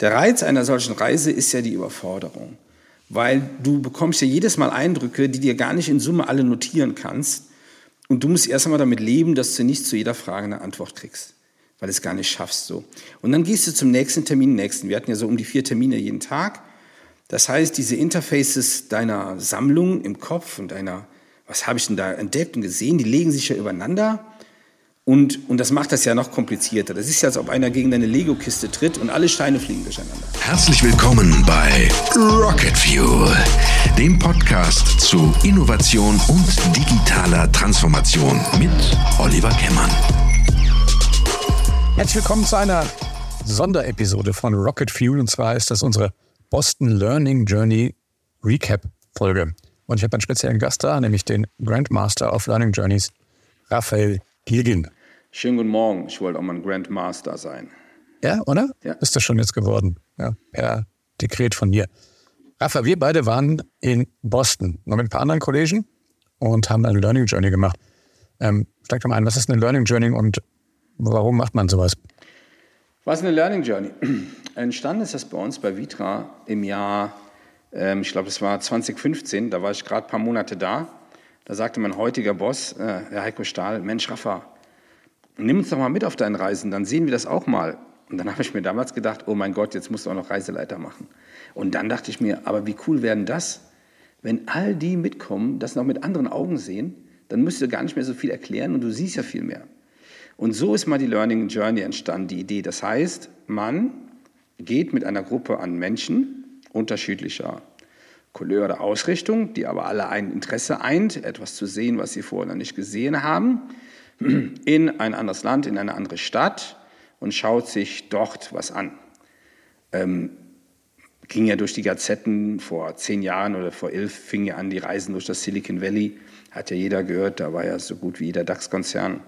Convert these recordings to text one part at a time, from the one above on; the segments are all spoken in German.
Der Reiz einer solchen Reise ist ja die Überforderung, weil du bekommst ja jedes Mal Eindrücke, die dir gar nicht in Summe alle notieren kannst. Und du musst erst einmal damit leben, dass du nicht zu jeder Frage eine Antwort kriegst, weil du es gar nicht schaffst so. Und dann gehst du zum nächsten Termin, nächsten. Wir hatten ja so um die vier Termine jeden Tag. Das heißt, diese Interfaces deiner Sammlung im Kopf und deiner, was habe ich denn da entdeckt und gesehen, die legen sich ja übereinander. Und, und das macht das ja noch komplizierter. Das ist ja, als ob einer gegen deine Lego-Kiste tritt und alle Steine fliegen durcheinander. Herzlich willkommen bei Rocket Fuel, dem Podcast zu Innovation und digitaler Transformation mit Oliver Kemmern. Herzlich willkommen zu einer Sonderepisode von Rocket Fuel. Und zwar ist das unsere Boston Learning Journey Recap Folge. Und ich habe einen speziellen Gast da, nämlich den Grandmaster of Learning Journeys, Raphael Gilgin. Schönen guten Morgen. Ich wollte auch mal ein Grandmaster sein. Ja, oder? Ja. Bist du schon jetzt geworden. Ja, per Dekret von mir. Rafa, wir beide waren in Boston, noch mit ein paar anderen Kollegen und haben eine Learning Journey gemacht. Ähm, steig doch mal ein, was ist eine Learning Journey und warum macht man sowas? Was ist eine Learning Journey? Entstanden ist das bei uns bei Vitra im Jahr, ähm, ich glaube, das war 2015, da war ich gerade ein paar Monate da. Da sagte mein heutiger Boss, äh, Herr Heiko Stahl, Mensch, Rafa, nimm uns doch mal mit auf deinen Reisen, dann sehen wir das auch mal. Und dann habe ich mir damals gedacht, oh mein Gott, jetzt musst du auch noch Reiseleiter machen. Und dann dachte ich mir, aber wie cool wäre denn das, wenn all die mitkommen, das noch mit anderen Augen sehen, dann müsst ihr gar nicht mehr so viel erklären und du siehst ja viel mehr. Und so ist mal die Learning Journey entstanden, die Idee. Das heißt, man geht mit einer Gruppe an Menschen unterschiedlicher Couleur oder Ausrichtung, die aber alle ein Interesse eint, etwas zu sehen, was sie vorher noch nicht gesehen haben, in ein anderes Land, in eine andere Stadt und schaut sich dort was an. Ähm, ging ja durch die Gazetten vor zehn Jahren oder vor elf, fing ja an die Reisen durch das Silicon Valley, hat ja jeder gehört, da war ja so gut wie jeder DAX-Konzern.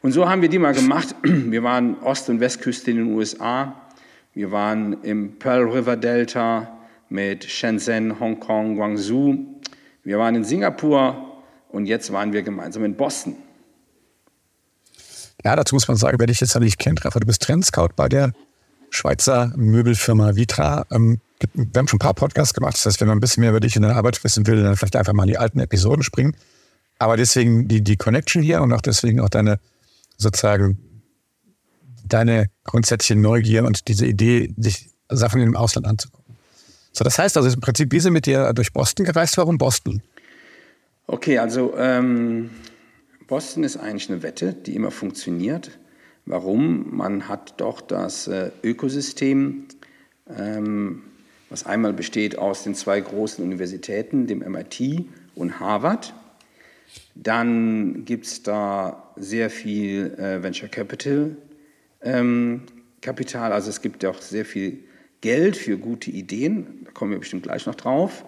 Und so haben wir die mal gemacht. Wir waren Ost- und Westküste in den USA, wir waren im Pearl River Delta mit Shenzhen, Hongkong, Guangzhou, wir waren in Singapur und jetzt waren wir gemeinsam in Boston. Ja, dazu muss man sagen, wer dich jetzt nicht kennt, Rafa, du bist Trendscout bei der Schweizer Möbelfirma Vitra. Ähm, wir haben schon ein paar Podcasts gemacht, das heißt, wenn man ein bisschen mehr über dich in der Arbeit wissen will, dann vielleicht einfach mal in die alten Episoden springen. Aber deswegen die, die Connection hier und auch deswegen auch deine sozusagen deine grundsätzliche Neugier und diese Idee, sich Sachen im Ausland anzugucken. So, das heißt also im Prinzip, wir sind mit dir durch Boston gereist. Warum Boston? Okay, also ähm, Boston ist eigentlich eine Wette, die immer funktioniert. Warum? Man hat doch das äh, Ökosystem, ähm, was einmal besteht aus den zwei großen Universitäten, dem MIT und Harvard. Dann gibt es da sehr viel äh, Venture Capital ähm, Kapital, also es gibt ja auch sehr viel Geld für gute Ideen, da kommen wir bestimmt gleich noch drauf.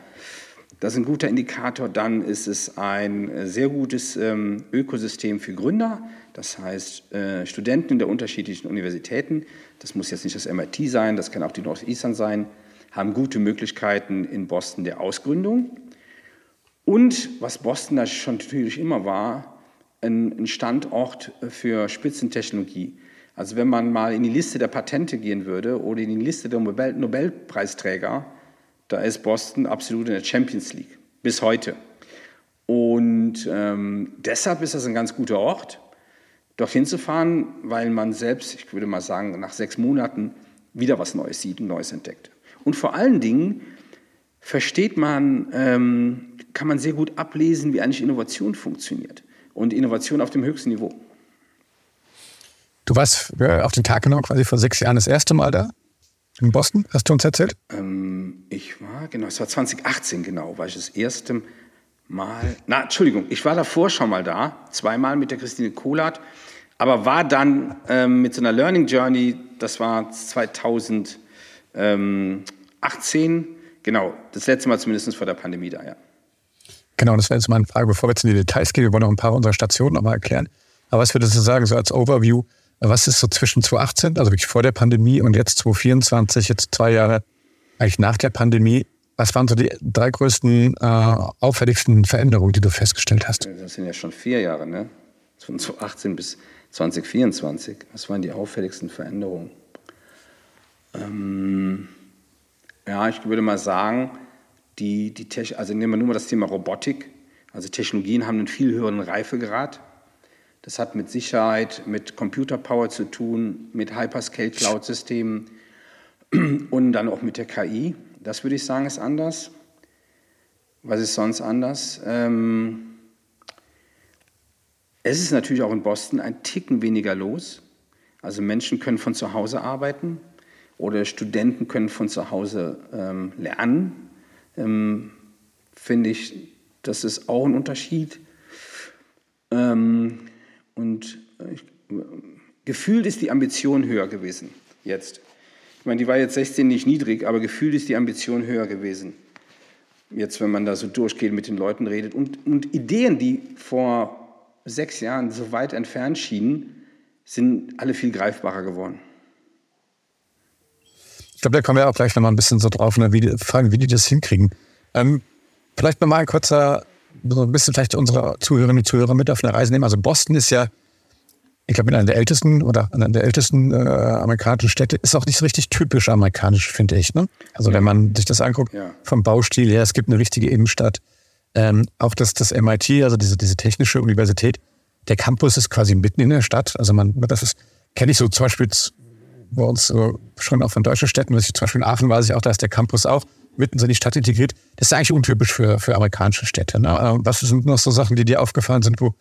Das ist ein guter Indikator. Dann ist es ein sehr gutes ähm, Ökosystem für Gründer. Das heißt, äh, Studenten der unterschiedlichen Universitäten, das muss jetzt nicht das MIT sein, das kann auch die Northeastern sein, haben gute Möglichkeiten in Boston der Ausgründung. Und was Boston da schon natürlich immer war, ein Standort für Spitzentechnologie. Also wenn man mal in die Liste der Patente gehen würde oder in die Liste der Nobel Nobelpreisträger, da ist Boston absolut in der Champions League bis heute. Und ähm, deshalb ist das ein ganz guter Ort, dorthin zu fahren, weil man selbst, ich würde mal sagen, nach sechs Monaten wieder was Neues sieht und Neues entdeckt. Und vor allen Dingen versteht man, ähm, kann man sehr gut ablesen, wie eigentlich Innovation funktioniert. Und Innovation auf dem höchsten Niveau. Du warst äh, auf den Tag genau quasi vor sechs Jahren das erste Mal da in Boston, hast du uns erzählt? Ähm, ich war, genau, es war 2018 genau, war ich das erste Mal, na, Entschuldigung, ich war davor schon mal da, zweimal mit der Christine Kohlert, aber war dann ähm, mit so einer Learning Journey, das war 2018, genau, das letzte Mal zumindest vor der Pandemie da, ja. Genau, das wäre jetzt meine Frage, bevor wir jetzt in die Details gehen, wir wollen noch ein paar unserer Stationen nochmal erklären. Aber was würdest du sagen, so als Overview, was ist so zwischen 2018, also wirklich vor der Pandemie und jetzt 2024, jetzt zwei Jahre eigentlich nach der Pandemie, was waren so die drei größten, äh, auffälligsten Veränderungen, die du festgestellt hast? Das sind ja schon vier Jahre, ne? Von 2018 bis 2024. Was waren die auffälligsten Veränderungen? Ähm Ja, ich würde mal sagen, die, die also nehmen wir nur mal das Thema Robotik. Also Technologien haben einen viel höheren Reifegrad. Das hat mit Sicherheit, mit Computerpower zu tun, mit Hyperscale-Cloud-Systemen und dann auch mit der KI. Das würde ich sagen, ist anders. Was ist sonst anders? Ähm, es ist natürlich auch in Boston ein Ticken weniger los. Also Menschen können von zu Hause arbeiten oder Studenten können von zu Hause ähm, lernen. Ähm, Finde ich, das ist auch ein Unterschied. Ähm, und ich, gefühlt ist die Ambition höher gewesen jetzt. Ich meine, die war jetzt 16 nicht niedrig, aber gefühlt ist die Ambition höher gewesen. Jetzt, wenn man da so durchgeht, mit den Leuten redet. Und, und Ideen, die vor sechs Jahren so weit entfernt schienen, sind alle viel greifbarer geworden. Ich glaube, da kommen wir auch gleich nochmal ein bisschen so drauf, ne, wie die, fragen, wie die das hinkriegen. Ähm, vielleicht nochmal ein kurzer, so ein bisschen vielleicht unsere Zuhörerinnen und Zuhörer mit auf eine Reise nehmen. Also Boston ist ja, ich glaube, einer der ältesten oder einer der ältesten äh, amerikanischen Städte, ist auch nicht so richtig typisch amerikanisch, finde ich. Ne? Also ja. wenn man sich das anguckt, ja. vom Baustil her, es gibt eine richtige Innenstadt. Ähm, auch das, das MIT, also diese, diese technische Universität, der Campus ist quasi mitten in der Stadt. Also man, das ist, kenne ich so zum Beispiel bei uns schon auch von deutschen Städten, was ich zum Beispiel in Aachen weiß ich auch, da ist der Campus auch mitten in die Stadt integriert. Das ist eigentlich untypisch für, für amerikanische Städte. Ne? Was sind noch so Sachen, die dir aufgefallen sind, wo,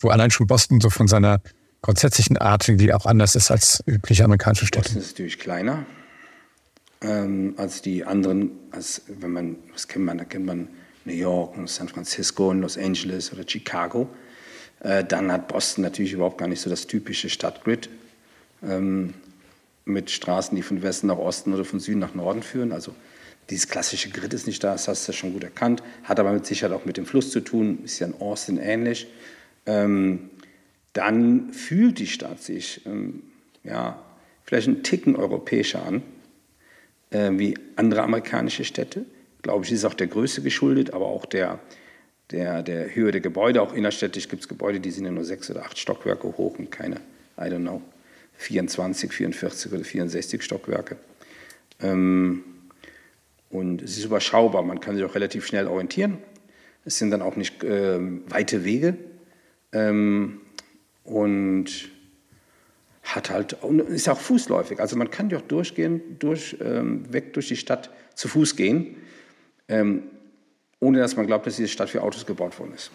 wo allein schon Boston so von seiner grundsätzlichen Art irgendwie auch anders ist als übliche amerikanische Städte? Boston ist natürlich kleiner ähm, als die anderen. Als wenn man, was kennt man? Da kennt man New York und San Francisco und Los Angeles oder Chicago. Äh, dann hat Boston natürlich überhaupt gar nicht so das typische Stadtgrid ähm, mit Straßen, die von Westen nach Osten oder von Süden nach Norden führen. Also dieses klassische Grid ist nicht da, das hast du ja schon gut erkannt, hat aber mit Sicherheit auch mit dem Fluss zu tun, ist ja in Austin ähnlich. Ähm, dann fühlt die Stadt sich ähm, ja, vielleicht einen Ticken europäischer an, äh, wie andere amerikanische Städte glaube ich, ist auch der Größe geschuldet, aber auch der, der, der Höhe der Gebäude. Auch innerstädtisch gibt es Gebäude, die sind ja nur sechs oder acht Stockwerke hoch und keine, I don't know, 24, 44 oder 64 Stockwerke. Ähm, und es ist überschaubar, man kann sich auch relativ schnell orientieren. Es sind dann auch nicht äh, weite Wege. Ähm, und hat halt, ist auch fußläufig. Also man kann auch durchgehen, durch, ähm, weg durch die Stadt zu Fuß gehen ähm, ohne dass man glaubt, dass diese Stadt für Autos gebaut worden ist.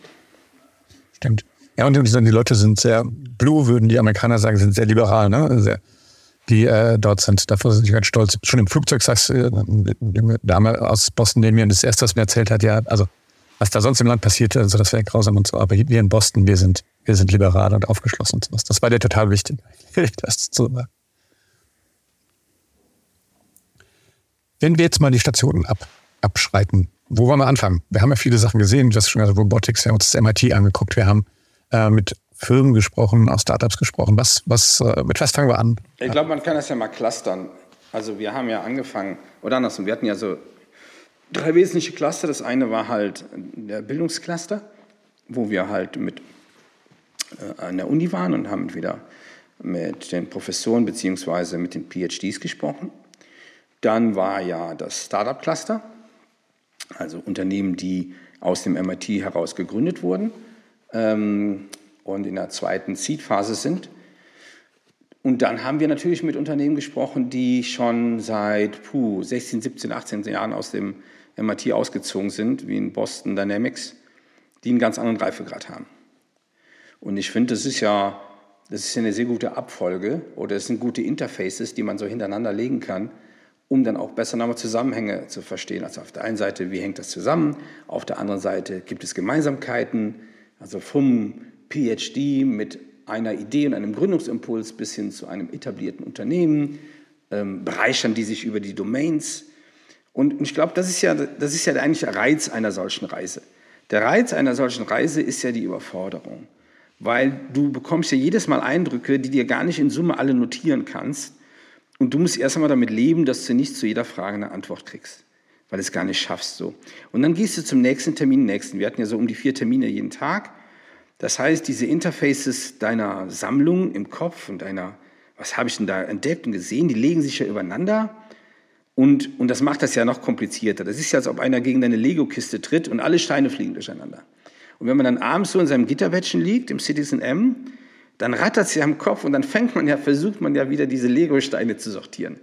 Stimmt. Ja, und die Leute sind sehr blue, würden die Amerikaner sagen, sind sehr liberal, ne? Sehr, die äh, dort sind. Davor sind sie ganz stolz. Schon im Flugzeug sagst du, äh, Dame aus Boston, den mir das erste, was mir erzählt hat, ja, also was da sonst im Land passiert, also das wäre grausam und so, aber wir in Boston, wir sind, wir sind liberal und aufgeschlossen und sowas. Das war dir total wichtig, das zu sagen. Wenn wir jetzt mal die Stationen ab, abschreiten. Wo wollen wir anfangen? Wir haben ja viele Sachen gesehen. Du hast schon gesagt, Robotics, wir haben uns das MIT angeguckt. Wir haben äh, mit Firmen gesprochen, auch Startups gesprochen. Was, was, äh, mit was fangen wir an? Ich glaube, man kann das ja mal clustern. Also wir haben ja angefangen, oder andersrum, wir hatten ja so drei wesentliche Cluster. Das eine war halt der Bildungscluster, wo wir halt mit äh, an der Uni waren und haben wieder mit den Professoren bzw. mit den PhDs gesprochen. Dann war ja das Startup-Cluster, also Unternehmen, die aus dem MIT heraus gegründet wurden ähm, und in der zweiten Seed-Phase sind. Und dann haben wir natürlich mit Unternehmen gesprochen, die schon seit puh, 16, 17, 18 Jahren aus dem MIT ausgezogen sind, wie in Boston Dynamics, die einen ganz anderen Reifegrad haben. Und ich finde, das ist ja das ist eine sehr gute Abfolge oder es sind gute Interfaces, die man so hintereinander legen kann, um dann auch besser nochmal Zusammenhänge zu verstehen. Also auf der einen Seite, wie hängt das zusammen? Auf der anderen Seite gibt es Gemeinsamkeiten, also vom PhD mit einer Idee und einem Gründungsimpuls bis hin zu einem etablierten Unternehmen, ähm, bereichern die sich über die Domains. Und ich glaube, das ist ja, das ist ja der eigentliche Reiz einer solchen Reise. Der Reiz einer solchen Reise ist ja die Überforderung, weil du bekommst ja jedes Mal Eindrücke, die dir gar nicht in Summe alle notieren kannst und du musst erst einmal damit leben, dass du nicht zu jeder Frage eine Antwort kriegst, weil du es gar nicht schaffst so. Und dann gehst du zum nächsten Termin, nächsten. Wir hatten ja so um die vier Termine jeden Tag. Das heißt, diese Interfaces deiner Sammlung im Kopf und deiner, was habe ich denn da entdeckt und gesehen, die legen sich ja übereinander. Und, und das macht das ja noch komplizierter. Das ist ja, als ob einer gegen eine Lego-Kiste tritt und alle Steine fliegen durcheinander. Und wenn man dann abends so in seinem Gitterbettchen liegt, im Citizen M, dann rattert es ja am Kopf und dann fängt man ja, versucht man ja wieder diese Lego-Steine zu sortieren.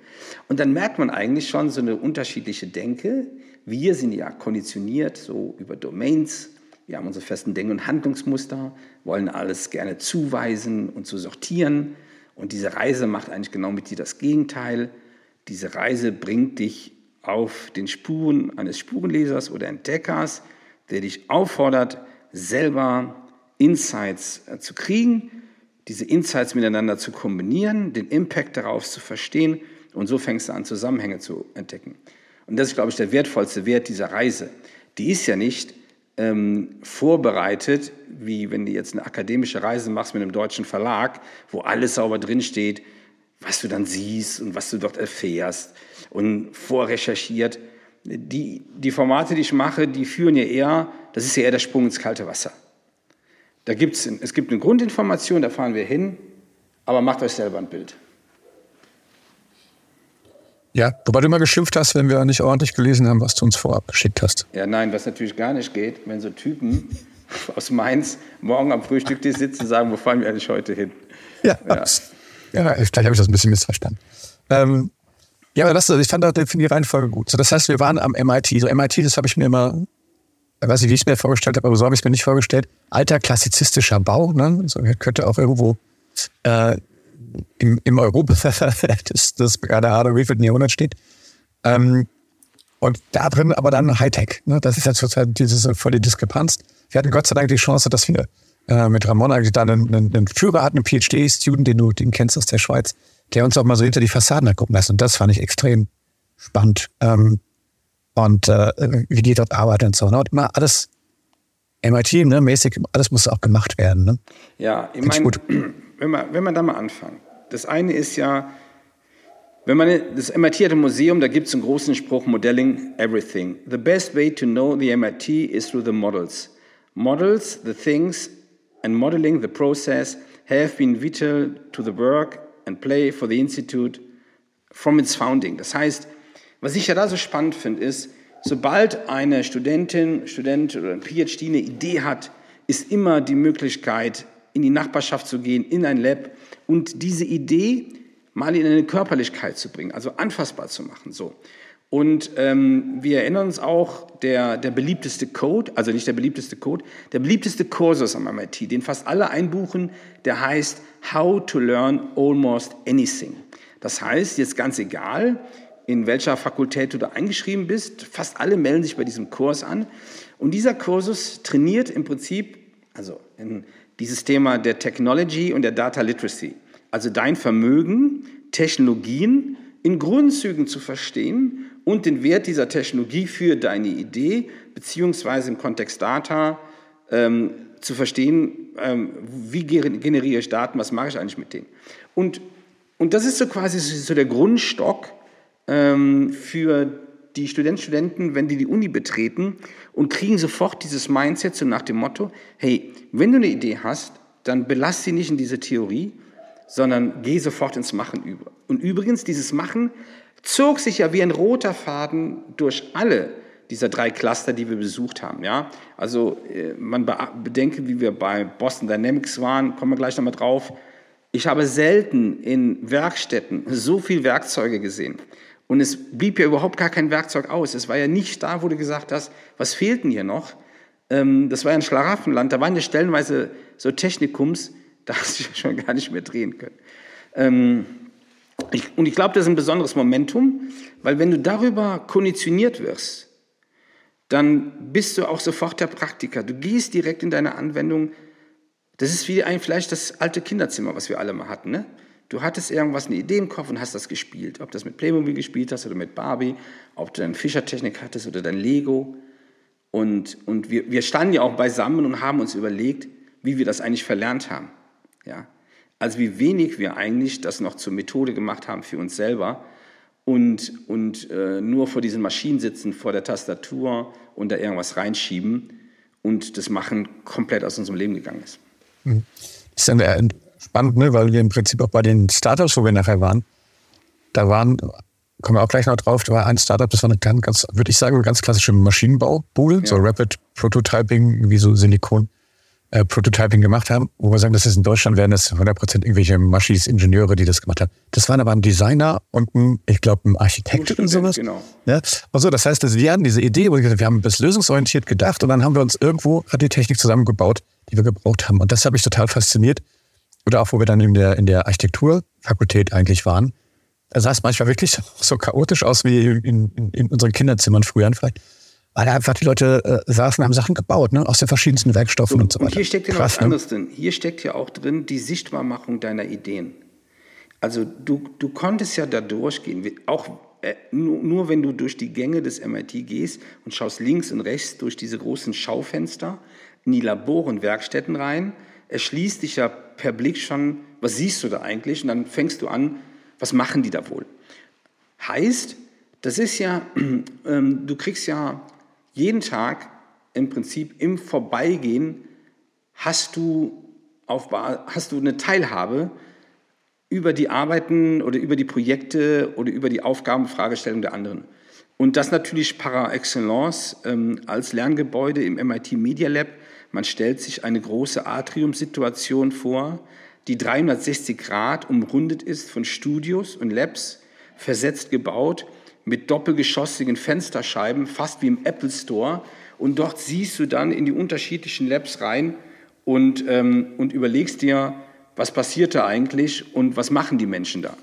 Und dann merkt man eigentlich schon so eine unterschiedliche Denke. Wir sind ja konditioniert so über Domains. Wir haben unsere festen Denk- und Handlungsmuster, wollen alles gerne zuweisen und zu sortieren. Und diese Reise macht eigentlich genau mit dir das Gegenteil. Diese Reise bringt dich auf den Spuren eines Spurenlesers oder Entdeckers, der dich auffordert, selber Insights äh, zu kriegen, diese Insights miteinander zu kombinieren, den Impact darauf zu verstehen und so fängst du an, Zusammenhänge zu entdecken. Und das ist, glaube ich, der wertvollste Wert dieser Reise. Die ist ja nicht ähm, vorbereitet, wie wenn du jetzt eine akademische Reise machst mit einem deutschen Verlag, wo alles sauber drinsteht, was du dann siehst und was du dort erfährst und vorrecherchiert. Die, die Formate, die ich mache, die führen ja eher, das ist ja eher der Sprung ins kalte Wasser. Da gibt's, es gibt eine Grundinformation, da fahren wir hin, aber macht euch selber ein Bild. Ja, wobei du immer geschimpft hast, wenn wir nicht ordentlich gelesen haben, was du uns vorab geschickt hast. Ja, nein, was natürlich gar nicht geht, wenn so Typen aus Mainz morgen am Frühstücktisch sitzen und sagen, wo fahren wir eigentlich heute hin? Ja, ja. ja vielleicht habe ich das ein bisschen missverstanden. Ähm, ja, aber das, ich fand auch die Reihenfolge gut. So, das heißt, wir waren am MIT. So MIT, das habe ich mir immer, ich weiß nicht, wie ich es mir vorgestellt habe, aber so habe ich es mir nicht vorgestellt. Alter klassizistischer Bau, ne? So könnte auch irgendwo äh, im, im Europa, das, das keine Ahnung, wie viel Jahrhundert steht. Ähm, und da drin aber dann Hightech. Ne? Das ist ja zurzeit diese volle Diskrepanz. Wir hatten Gott sei Dank die Chance, dass wir äh, mit Ramon eigentlich da einen, einen, einen Führer hatten, einen PhD-Student, den du den kennst aus der Schweiz, der uns auch mal so hinter die Fassaden gucken lässt. Und das fand ich extrem spannend. Ähm, und äh, wie die dort arbeiten und so. Ne? Und immer alles MIT, ne, mäßig, alles muss auch gemacht werden. Ne? Ja, ich meine, wenn man, wenn man da mal anfangen. Das eine ist ja, wenn man das MIT Museum, da gibt es einen großen Spruch, Modeling Everything. The best way to know the MIT is through the models. Models, the things, and modeling the process have been vital to the work and play for the Institute from its founding. Das heißt, was ich ja da so spannend finde, ist, sobald eine Studentin, Student oder ein PhD eine Idee hat, ist immer die Möglichkeit, in die Nachbarschaft zu gehen, in ein Lab und diese Idee mal in eine Körperlichkeit zu bringen, also anfassbar zu machen. So. Und ähm, wir erinnern uns auch, der, der beliebteste Code, also nicht der beliebteste Code, der beliebteste Kursus am MIT, den fast alle einbuchen, der heißt How to Learn Almost Anything. Das heißt, jetzt ganz egal, in welcher Fakultät du da eingeschrieben bist, fast alle melden sich bei diesem Kurs an. Und dieser Kursus trainiert im Prinzip, also in dieses Thema der Technology und der Data Literacy. Also dein Vermögen, Technologien in Grundzügen zu verstehen und den Wert dieser Technologie für deine Idee beziehungsweise im Kontext Data ähm, zu verstehen, ähm, wie generiere ich Daten, was mache ich eigentlich mit denen. Und, und das ist so quasi so der Grundstock ähm, für die Studenten, Studenten, wenn die die Uni betreten und kriegen sofort dieses Mindset so nach dem Motto, hey, wenn du eine Idee hast, dann belass sie nicht in diese Theorie, sondern geh sofort ins Machen über. Und übrigens, dieses Machen zog sich ja wie ein roter Faden durch alle dieser drei Cluster, die wir besucht haben. Ja? Also äh, man bedenke, wie wir bei Boston Dynamics waren, kommen wir gleich nochmal drauf. Ich habe selten in Werkstätten so viel Werkzeuge gesehen. Und es blieb ja überhaupt gar kein Werkzeug aus. Es war ja nicht da, wo du gesagt hast, was fehlt denn hier noch? Ähm, das war ja ein Schlaraffenland. Da waren ja stellenweise so Technikums, da hast du ja schon gar nicht mehr drehen können. Ähm, und ich glaube, das ist ein besonderes Momentum, weil wenn du darüber konditioniert wirst, dann bist du auch sofort der Praktiker. Du gehst direkt in deine Anwendung. Das ist wie ein, vielleicht das alte Kinderzimmer, was wir alle mal hatten. Ne? Du hattest irgendwas, eine Idee im Kopf und hast das gespielt. Ob das mit Playmobil gespielt hast oder mit Barbie, ob du deine Fischertechnik hattest oder dein Lego. Und, und wir, wir standen ja auch beisammen und haben uns überlegt, wie wir das eigentlich verlernt haben. Ja? Also wie wenig wir eigentlich das noch zur Methode gemacht haben für uns selber und, und äh, nur vor diesen Maschinen sitzen, vor der Tastatur und da irgendwas reinschieben und das Machen komplett aus unserem Leben gegangen ist. Das ist dann spannend, ne? weil wir im Prinzip auch bei den Startups, wo wir nachher waren, da waren kommen wir auch gleich noch drauf, da war ein Startup, das war eine ganz, ganz würde ich sagen, eine ganz klassische Maschinenbaubude, ja. so Rapid Prototyping, wie so Silikon. Äh, Prototyping gemacht haben, wo wir sagen, das ist in Deutschland wären das 100% irgendwelche Maschis, Ingenieure, die das gemacht haben. Das waren aber ein Designer und ein, ich glaube, ein Architekt und sowas. Genau. Ja, also das heißt, dass wir hatten diese Idee, wo wir gesagt, wir haben bis lösungsorientiert gedacht und dann haben wir uns irgendwo hat die Technik zusammengebaut, die wir gebraucht haben. Und das habe ich total fasziniert. Oder auch, wo wir dann in der, in der Architekturfakultät eigentlich waren. Da sah es manchmal wirklich so chaotisch aus wie in, in, in unseren Kinderzimmern früher vielleicht weil da einfach die Leute äh, saßen und haben Sachen gebaut, ne? aus den verschiedensten Werkstoffen so, und so weiter. Und hier steckt ja noch was ne? anderes drin. Hier steckt ja auch drin die Sichtbarmachung deiner Ideen. Also du, du konntest ja da durchgehen, auch äh, nur, nur, wenn du durch die Gänge des MIT gehst und schaust links und rechts durch diese großen Schaufenster in die Laboren, Werkstätten rein, erschließt dich ja per Blick schon, was siehst du da eigentlich? Und dann fängst du an, was machen die da wohl? Heißt, das ist ja, ähm, du kriegst ja jeden Tag im Prinzip im Vorbeigehen hast du, auf, hast du eine Teilhabe über die Arbeiten oder über die Projekte oder über die Aufgaben, Fragestellungen der anderen. Und das natürlich par excellence ähm, als Lerngebäude im MIT Media Lab. Man stellt sich eine große Atriumsituation vor, die 360 Grad umrundet ist von Studios und Labs, versetzt gebaut mit doppelgeschossigen Fensterscheiben, fast wie im Apple Store. Und dort siehst du dann in die unterschiedlichen Labs rein und, ähm, und überlegst dir, was passiert da eigentlich und was machen die Menschen da.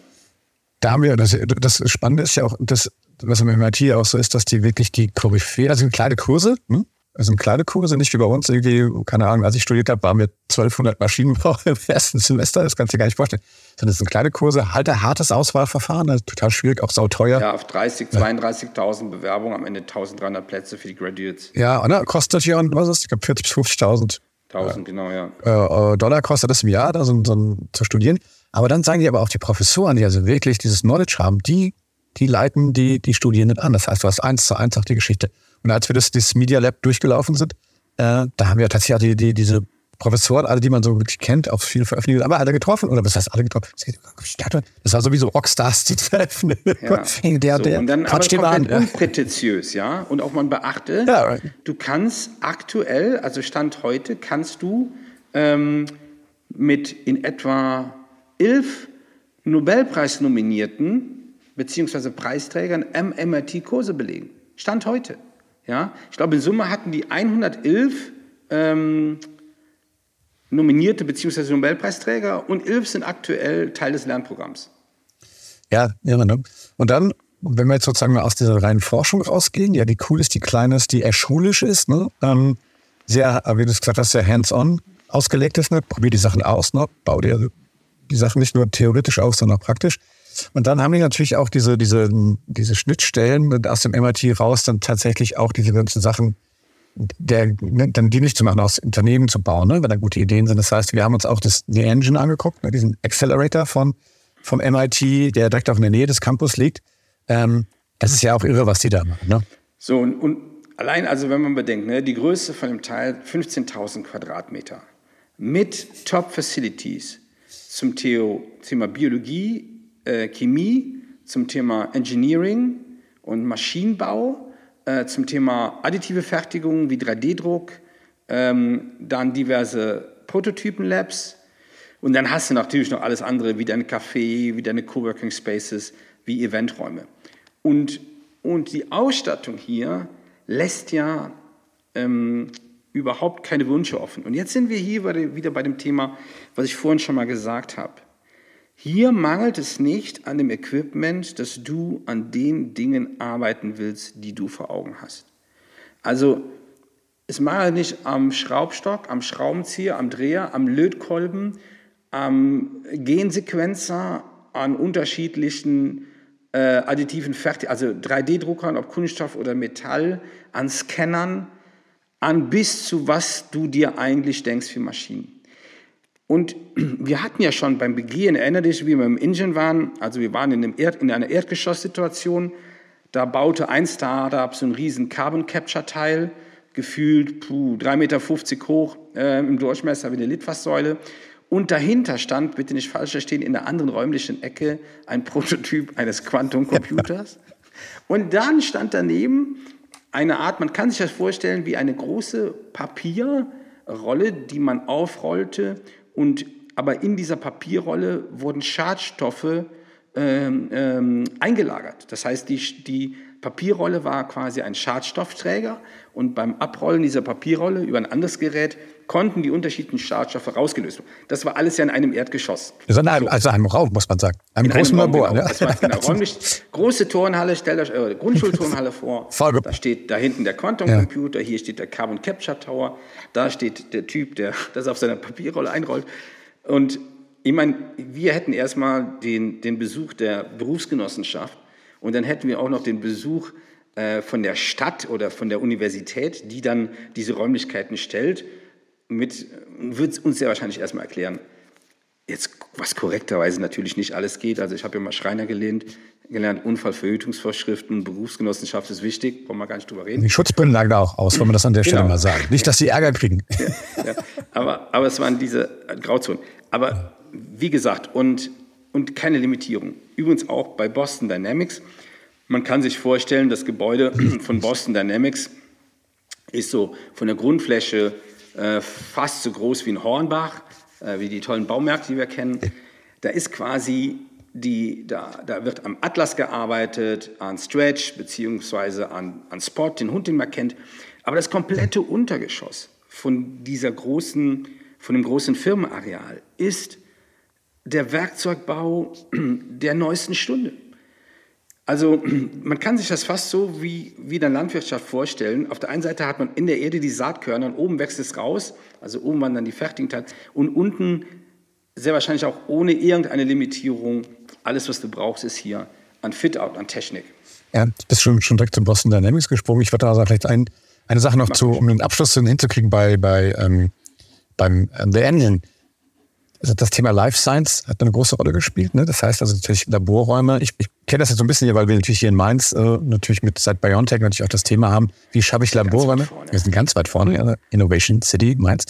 Da haben wir, das, das Spannende ist ja auch, das, was im MIT auch so ist, dass die wirklich die Koryphäe, also kleine Kurse, hm? Also im Kleidekurse, nicht wie bei uns irgendwie, keine Ahnung, als ich studiert habe, waren wir 1200 Maschinenbau im ersten Semester, das kannst du dir gar nicht vorstellen. Sondern es sind kleine Kurse, halt ein hartes Auswahlverfahren, also total schwierig, auch sauteuer. Ja, auf 30, 32.000 Bewerbungen, am Ende 1300 Plätze für die Graduates. Ja, oder? Kostet ja, was ist, ich glaube 40 bis 50.000. 1000, genau, ja. Äh, äh, Dollar kostet das im Jahr, da so, so zu studieren. Aber dann sagen die aber auch die Professoren, die also wirklich dieses Knowledge haben, die, die leiten die, die Studierenden an. Das heißt, du hast eins zu eins auch die Geschichte. Und als wir das, das Media Lab durchgelaufen sind, äh, da haben wir tatsächlich die, die, diese Professoren, alle, die man so wirklich kennt, auch viele Veröffentlichungen, aber alle getroffen, oder was heißt alle getroffen? Das war sowieso Rockstars, die treffen. Ja. Der, so, der und dann aber komplett unprätentiös, ja. Und auch man beachte, ja. du kannst aktuell, also Stand heute, kannst du ähm, mit in etwa elf Nobelpreis-Nominierten beziehungsweise Preisträgern MMIT-Kurse belegen. Stand heute. Ja? Ich glaube, in Summe hatten die 111 ähm, Nominierte bzw. Nobelpreisträger und 11 sind aktuell Teil des Lernprogramms. Ja, ja, ne? Und dann, wenn wir jetzt sozusagen mal aus dieser reinen Forschung rausgehen, ja, die cool ist, die klein ist, die eher schulisch ist, ne? Ähm, sehr, wie du es gesagt hast, sehr hands-on ausgelegt ist, ne? Probier die Sachen aus, ne? Bau dir die Sachen nicht nur theoretisch auf, sondern auch praktisch. Und dann haben die natürlich auch diese, diese, diese Schnittstellen aus dem MIT raus, dann tatsächlich auch diese ganzen Sachen, der, ne, dann dienlich zu machen, aus Unternehmen zu bauen, ne, wenn da gute Ideen sind. Das heißt, wir haben uns auch das, die Engine angeguckt, ne, diesen Accelerator von, vom MIT, der direkt auch in der Nähe des Campus liegt. Ähm, das ist ja auch irre, was die da machen. Ne? So, und, und allein, also wenn man bedenkt, ne, die Größe von dem Teil 15.000 Quadratmeter mit Top-Facilities zum Thema Biologie, äh, Chemie, zum Thema Engineering und Maschinenbau, äh, zum Thema additive Fertigung wie 3D-Druck, ähm, dann diverse Prototypen-Labs und dann hast du natürlich noch alles andere wie deine Café, wie deine Coworking Spaces, wie Eventräume. Und, und die Ausstattung hier lässt ja ähm, überhaupt keine Wünsche offen. Und jetzt sind wir hier wieder bei dem Thema, was ich vorhin schon mal gesagt habe. Hier mangelt es nicht an dem Equipment, dass du an den Dingen arbeiten willst, die du vor Augen hast. Also es mangelt nicht am Schraubstock, am Schraubenzieher, am Dreher, am Lötkolben, am Gensequenzer, an unterschiedlichen äh, additiven Fertig, also 3D-Druckern, ob Kunststoff oder Metall, an Scannern, an bis zu was du dir eigentlich denkst für Maschinen. Und wir hatten ja schon beim Begehen, erinnere dich, wie wir im Indien waren, also wir waren in, einem Erd, in einer Erdgeschosssituation, da baute ein Startup so ein riesen Carbon Capture Teil, gefühlt puh, 3,50 Meter hoch äh, im Durchmesser wie eine Litfaßsäule. Und dahinter stand, bitte nicht falsch verstehen, in der anderen räumlichen Ecke ein Prototyp eines Quantumcomputers. Und dann stand daneben eine Art, man kann sich das vorstellen, wie eine große Papierrolle, die man aufrollte. Und, aber in dieser Papierrolle wurden Schadstoffe ähm, ähm, eingelagert. Das heißt, die, die Papierrolle war quasi ein Schadstoffträger und beim Abrollen dieser Papierrolle über ein anderes Gerät konnten die unterschiedlichen Schadstoffe rausgelöst werden. Das war alles ja in einem Erdgeschoss. Also in einem, also einem Raum, muss man sagen. Einem in großen einem Labor. Genau. Ja. Genau, räumlich, große Turnhalle, stellt euch eure Grundschulturnhalle vor. Da steht da hinten der Quantum Computer, ja. hier steht der Carbon Capture Tower, da steht der Typ, der das auf seiner Papierrolle einrollt. Und ich meine, wir hätten erstmal den, den Besuch der Berufsgenossenschaft und dann hätten wir auch noch den Besuch äh, von der Stadt oder von der Universität, die dann diese Räumlichkeiten stellt, mit, wird uns sehr wahrscheinlich erstmal erklären, jetzt was korrekterweise natürlich nicht alles geht. Also ich habe ja mal Schreiner gelernt, gelernt Unfallverhütungsvorschriften, Berufsgenossenschaft ist wichtig, wollen wir gar nicht drüber reden. Die Schutzbrillen lagen da auch aus, wenn man das an der Stelle genau. mal sagen. Nicht, dass sie Ärger kriegen. Ja, ja. Aber, aber es waren diese Grauzonen. Aber wie gesagt, und und keine Limitierung. Übrigens auch bei Boston Dynamics. Man kann sich vorstellen, das Gebäude von Boston Dynamics ist so von der Grundfläche äh, fast so groß wie ein Hornbach, äh, wie die tollen Baumärkte, die wir kennen. Da ist quasi die, da, da wird am Atlas gearbeitet, an Stretch beziehungsweise an, an Spot, den Hund, den man kennt. Aber das komplette Untergeschoss von dieser großen, von dem großen Firmenareal ist der Werkzeugbau der neuesten Stunde. Also man kann sich das fast so wie, wie in der Landwirtschaft vorstellen. Auf der einen Seite hat man in der Erde die Saatkörner und oben wächst es raus, also oben wandern die fertigen Teile und unten sehr wahrscheinlich auch ohne irgendeine Limitierung, alles was du brauchst ist hier an Fit-Out, an Technik. Ja, du bist schon, schon direkt zum Boston Dynamics gesprungen. Ich würde da vielleicht ein, eine Sache noch zu, um den Abschluss hinzukriegen bei, bei ähm, beim äh, The Engine also das Thema Life Science hat eine große Rolle gespielt. Ne? Das heißt also natürlich Laborräume. Ich, ich kenne das jetzt so ein bisschen hier, weil wir natürlich hier in Mainz äh, natürlich mit seit BioNTech natürlich auch das Thema haben, wie schaffe ich Laborräume? Wir sind ganz weit vorne, ja, Innovation City Mainz.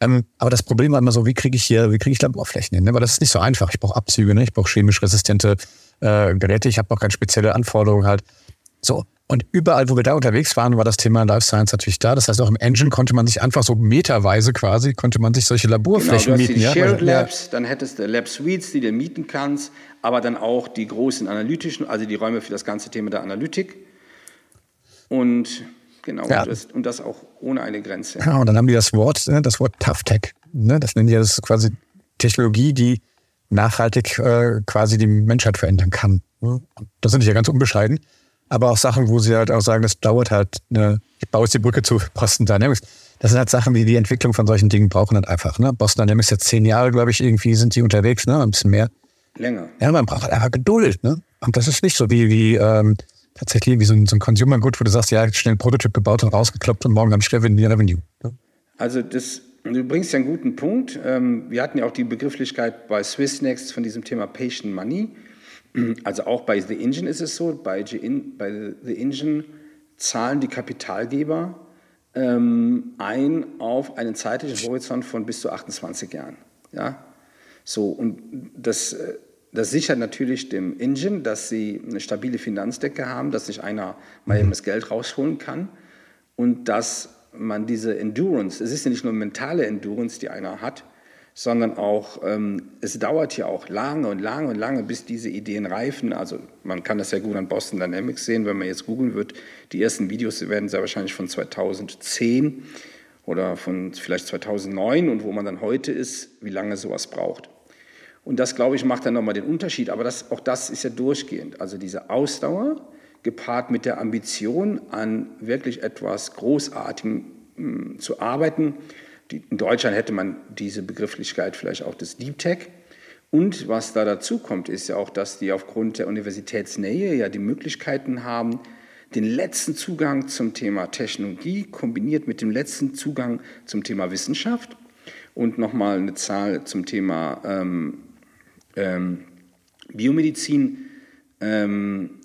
Ähm, aber das Problem war immer so, wie kriege ich hier, wie kriege ich Laborflächen hin? Ne? Weil das ist nicht so einfach. Ich brauche Abzüge, ne? ich brauche chemisch resistente äh, Geräte, ich habe auch keine spezielle Anforderungen halt. So, und überall, wo wir da unterwegs waren, war das Thema Life Science natürlich da. Das heißt, auch im Engine konnte man sich einfach so meterweise quasi, konnte man sich solche Laborflächen genau, du hast mieten. Die ja, Shared Labs, dann hättest du Lab Suites, die du mieten kannst, aber dann auch die großen analytischen, also die Räume für das ganze Thema der Analytik. Und genau, ja. das, und das auch ohne eine Grenze. Ja, und dann haben die das Wort, ne, das Wort Tough Tech. Ne, das nennen die ja das quasi Technologie, die nachhaltig äh, quasi die Menschheit verändern kann. Ne? Das sind ja ganz unbescheiden aber auch Sachen, wo sie halt auch sagen, das dauert halt, eine, ich baue jetzt die Brücke zu Boston Dynamics. Das sind halt Sachen, wie die Entwicklung von solchen Dingen brauchen halt einfach. Ne? Boston Dynamics jetzt zehn Jahre, glaube ich, irgendwie sind die unterwegs, ne? ein bisschen mehr. Länger. Ja, man braucht halt einfach Geduld. Ne? Und das ist nicht so wie, wie ähm, tatsächlich wie so ein, so ein Consumer Good, wo du sagst, ja, schnell ein Prototyp gebaut und rausgekloppt und morgen am ich Revenue. Revenue ne? Also das, du bringst ja einen guten Punkt. Ähm, wir hatten ja auch die Begrifflichkeit bei Swissnext von diesem Thema Patient Money. Also auch bei The Engine ist es so, bei, bei The Engine zahlen die Kapitalgeber ähm, ein auf einen zeitlichen Horizont von bis zu 28 Jahren. Ja? So, und das, äh, das sichert natürlich dem Engine, dass sie eine stabile Finanzdecke haben, dass sich einer mal eben das Geld rausholen kann und dass man diese Endurance, es ist ja nicht nur mentale Endurance, die einer hat, sondern auch, ähm, es dauert ja auch lange und lange und lange, bis diese Ideen reifen. Also man kann das ja gut an Boston Dynamics sehen, wenn man jetzt googeln wird. Die ersten Videos werden sehr wahrscheinlich von 2010 oder von vielleicht 2009 und wo man dann heute ist, wie lange sowas braucht. Und das, glaube ich, macht dann nochmal den Unterschied. Aber das, auch das ist ja durchgehend. Also diese Ausdauer gepaart mit der Ambition, an wirklich etwas Großartigem hm, zu arbeiten, in Deutschland hätte man diese Begrifflichkeit vielleicht auch des Deep Tech. Und was da dazu kommt, ist ja auch, dass die aufgrund der Universitätsnähe ja die Möglichkeiten haben, den letzten Zugang zum Thema Technologie kombiniert mit dem letzten Zugang zum Thema Wissenschaft. Und nochmal eine Zahl zum Thema ähm, ähm, Biomedizin ähm,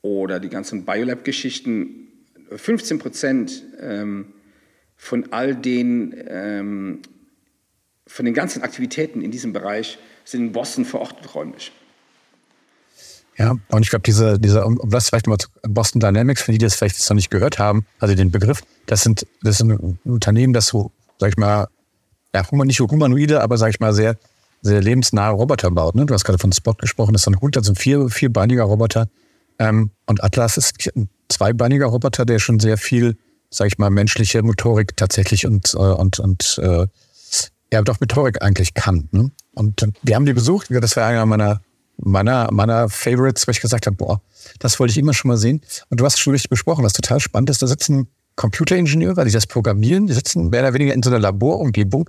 oder die ganzen Biolab-Geschichten. 15 Prozent ähm, von all den ähm, von den ganzen Aktivitäten in diesem Bereich sind in Boston verortet räumlich. Ja, und ich glaube, diese, diese, um das vielleicht mal zu Boston Dynamics, für die, die das vielleicht noch nicht gehört haben, also den Begriff, das sind, das sind ein Unternehmen, das so, sag ich mal, ja, nicht humanoide, aber sag ich mal, sehr, sehr lebensnahe Roboter baut. Ne? Du hast gerade von Spot gesprochen, das ist ein Hund, das sind vier, vierbeiniger Roboter. Ähm, und Atlas ist ein zweibeiniger Roboter, der schon sehr viel, sag ich mal, menschliche Motorik tatsächlich und, äh, und, und äh, ja, doch Motorik eigentlich kann. Ne? Und wir haben die besucht, das war einer meiner meiner, meiner Favorites, wo ich gesagt habe, boah, das wollte ich immer schon mal sehen. Und du hast schon richtig besprochen, was total spannend ist. Da sitzen Computeringenieure, die das programmieren, die sitzen mehr oder weniger in so einer Laborumgebung.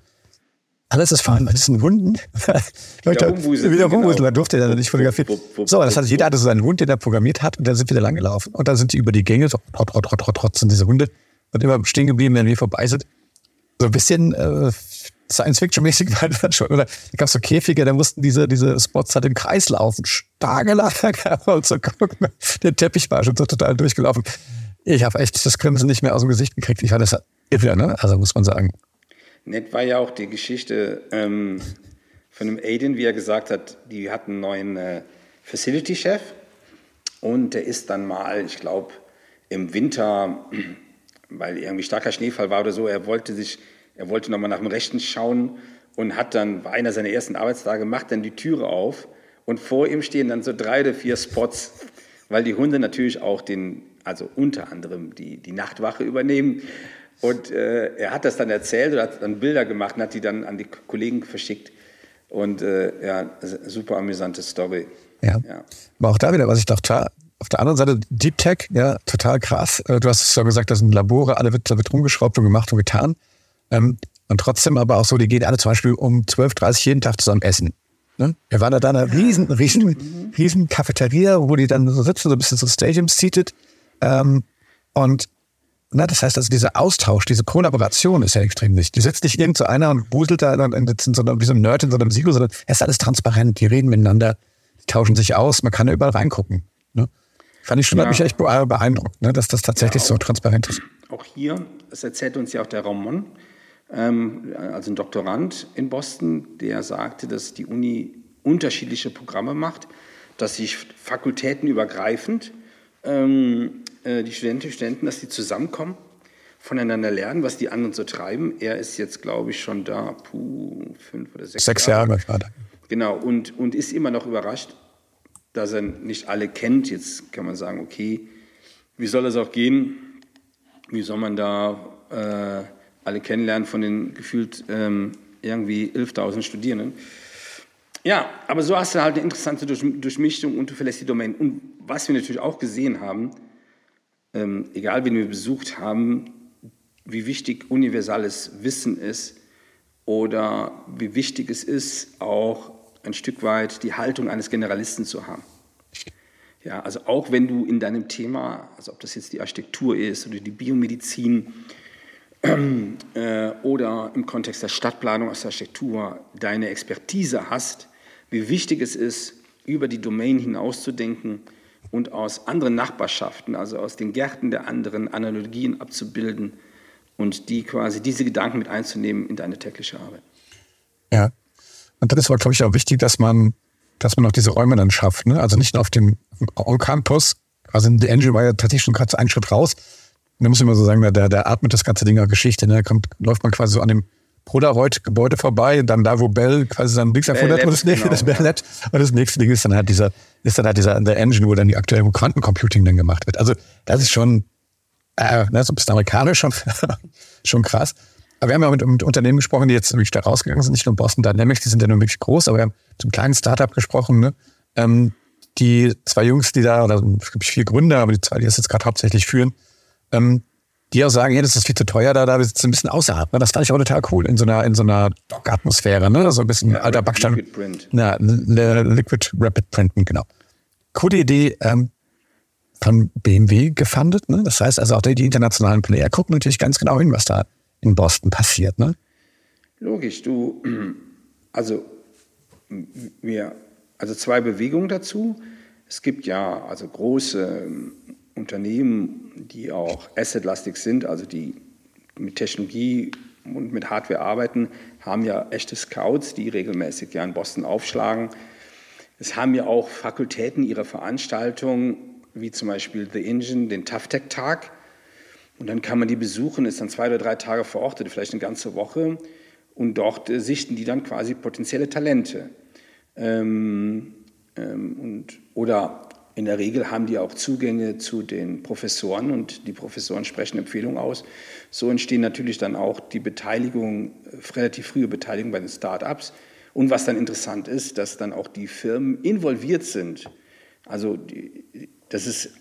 Alles ist vorhanden, das sind Wunden. Leute, wieder rumwuseln, genau. da durfte er nicht fotografieren. So, das hat, jeder hatte so seinen Hund, den er programmiert hat, und da sind wir da lang gelaufen. Und da sind die über die Gänge, so trott, trott, trott, trott, sind diese Hunde, und immer stehen geblieben, wenn wir vorbei sind. So ein bisschen äh, Science-Fiction-mäßig war das schon. Oder da gab es so Käfige, da mussten diese, diese Spots halt im Kreis laufen. Tagelang und so gucken. Der Teppich war schon so total durchgelaufen. Ich habe echt das Grinsen nicht mehr aus dem Gesicht gekriegt. Ich war das irre, ne? Also muss man sagen. Nett war ja auch die Geschichte ähm, von dem Aiden, wie er gesagt hat, die hatten einen neuen äh, Facility-Chef und der ist dann mal, ich glaube, im Winter, weil irgendwie starker Schneefall war oder so, er wollte sich er wollte nochmal nach dem Rechten schauen und hat dann, war einer seiner ersten Arbeitstage, macht dann die Türe auf und vor ihm stehen dann so drei oder vier Spots, weil die Hunde natürlich auch den, also unter anderem die, die Nachtwache übernehmen. Und äh, er hat das dann erzählt oder hat dann Bilder gemacht und hat die dann an die Kollegen verschickt. Und äh, ja, super amüsante Story. Ja. ja. Aber auch da wieder, was ich dachte, auf der anderen Seite Deep Tech, ja, total krass. Äh, du hast es ja gesagt, das sind Labore, alle wird, da wird rumgeschraubt und gemacht und getan. Ähm, und trotzdem aber auch so, die gehen alle zum Beispiel um 12.30 jeden Tag zusammen essen. Ne? Wir waren da da eine riesen, riesen, riesen Cafeteria, wo die dann so sitzen, so ein bisschen so Stadium-seated. Ähm, und na, das heißt also, dieser Austausch, diese Kollaboration ist ja extrem wichtig. Die sitzt nicht irgend so einer und wuselt da und in so einem, wie so ein Nerd in so einem Silo, sondern es ist alles transparent. Die reden miteinander, die tauschen sich aus, man kann da überall reingucken. Ne? Fand ich schon, ja. hat mich echt beeindruckt, ne, dass das tatsächlich ja, so transparent ist. Auch hier, das erzählt uns ja auch der Ramon, ähm, also ein Doktorand in Boston, der sagte, dass die Uni unterschiedliche Programme macht, dass sich fakultätenübergreifend ähm, äh, die Studentinnen und Studenten, dass die zusammenkommen, voneinander lernen, was die anderen so treiben. Er ist jetzt, glaube ich, schon da, puh, fünf oder sechs, sechs Jahre. Jahre gerade. Genau, und, und ist immer noch überrascht, dass er nicht alle kennt. Jetzt kann man sagen, okay, wie soll das auch gehen? Wie soll man da äh, alle kennenlernen von den gefühlt ähm, irgendwie 11.000 Studierenden. Ja, aber so hast du halt eine interessante Durchmischung und du verlässt die Domain. Und was wir natürlich auch gesehen haben, ähm, egal wen wir besucht haben, wie wichtig universales Wissen ist oder wie wichtig es ist, auch ein Stück weit die Haltung eines Generalisten zu haben. Ja, also auch wenn du in deinem Thema, also ob das jetzt die Architektur ist oder die Biomedizin äh, oder im Kontext der Stadtplanung, aus der Architektur deine Expertise hast, wie wichtig es ist, über die Domain hinauszudenken und aus anderen Nachbarschaften, also aus den Gärten der anderen, Analogien abzubilden und die quasi diese Gedanken mit einzunehmen in deine tägliche Arbeit. Ja, und dann ist aber, glaube ich, auch wichtig, dass man, dass man auch diese Räume dann schafft. Ne? Also nicht nur auf dem On-Campus, also in The Engine war ja tatsächlich schon gerade einen Schritt raus, da muss ich mal so sagen, der, der atmet das ganze Ding auch Geschichte. Ne? Da kommt, läuft man quasi so an dem Polaroid-Gebäude vorbei, dann da, wo Bell quasi dann links erfunden hat, und das, genau, das Bell-Net. Und das nächste Ding ist dann halt dieser, ist dann halt dieser, der Engine, wo dann die aktuelle Quantencomputing dann gemacht wird. Also, das ist schon, äh, ne, so ein bisschen amerikanisch, schon, schon krass. Aber wir haben ja mit, mit Unternehmen gesprochen, die jetzt wirklich da rausgegangen sind, nicht nur Boston Dynamics, die sind ja nur wirklich groß, aber wir haben zum kleinen Startup gesprochen, ne? Ähm, die zwei Jungs, die da, oder es gibt vier Gründer, aber die zwei, die das jetzt gerade hauptsächlich führen, ähm, die auch sagen, ja, das ist viel zu teuer, da, da ist ein bisschen außerhalb. Ne? Das fand ich auch total cool, in so einer, in so einer Dock-Atmosphäre, ne? So ein bisschen ja, alter Backstein. Liquid Print. Ja, Liquid Rapid Printen, genau. Coole Idee, ähm, von BMW gefundet, ne? Das heißt also auch die, die internationalen Player gucken natürlich ganz genau hin, was da in Boston passiert, ne? Logisch, du, also, wir, also zwei Bewegungen dazu. Es gibt ja also große Unternehmen, die auch assetlastig sind, also die mit Technologie und mit Hardware arbeiten, haben ja echte Scouts, die regelmäßig ja in Boston aufschlagen. Es haben ja auch Fakultäten ihre Veranstaltungen, wie zum Beispiel The Engine, den Tough Tech Tag. Und dann kann man die besuchen, ist dann zwei oder drei Tage vor Ort vielleicht eine ganze Woche. Und dort äh, sichten die dann quasi potenzielle Talente. Ähm, ähm, und, oder in der Regel haben die auch Zugänge zu den Professoren und die Professoren sprechen Empfehlungen aus. So entstehen natürlich dann auch die Beteiligung, äh, relativ frühe Beteiligung bei den Start-ups. Und was dann interessant ist, dass dann auch die Firmen involviert sind. Also, die, dass es